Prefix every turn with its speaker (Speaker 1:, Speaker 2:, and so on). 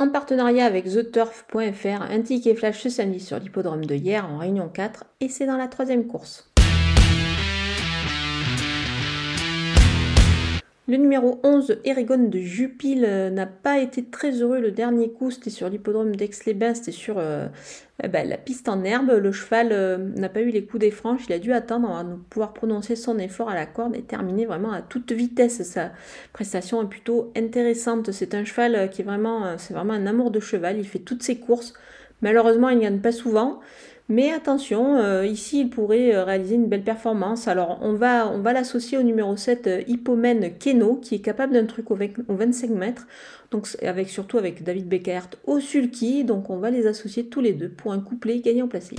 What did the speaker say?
Speaker 1: En partenariat avec TheTurf.fr, un ticket flash ce samedi sur l'hippodrome de hier en Réunion 4 et c'est dans la troisième course. Le numéro 11, Erigon de Jupil, euh, n'a pas été très heureux le dernier coup. C'était sur l'hippodrome d'Aix-les-Bains, c'était sur euh, eh ben, la piste en herbe. Le cheval euh, n'a pas eu les coups des franches. Il a dû attendre avant de pouvoir prononcer son effort à la corde et terminer vraiment à toute vitesse. Sa prestation est plutôt intéressante. C'est un cheval qui est vraiment, c'est vraiment un amour de cheval. Il fait toutes ses courses. Malheureusement, il ne gagne pas souvent. Mais attention, euh, ici il pourrait euh, réaliser une belle performance. Alors on va, on va l'associer au numéro 7 euh, Hippomène Keno qui est capable d'un truc au, 25 mètres. Donc avec surtout avec David Beckert au sulky. Donc on va les associer tous les deux pour un couplet gagnant placé.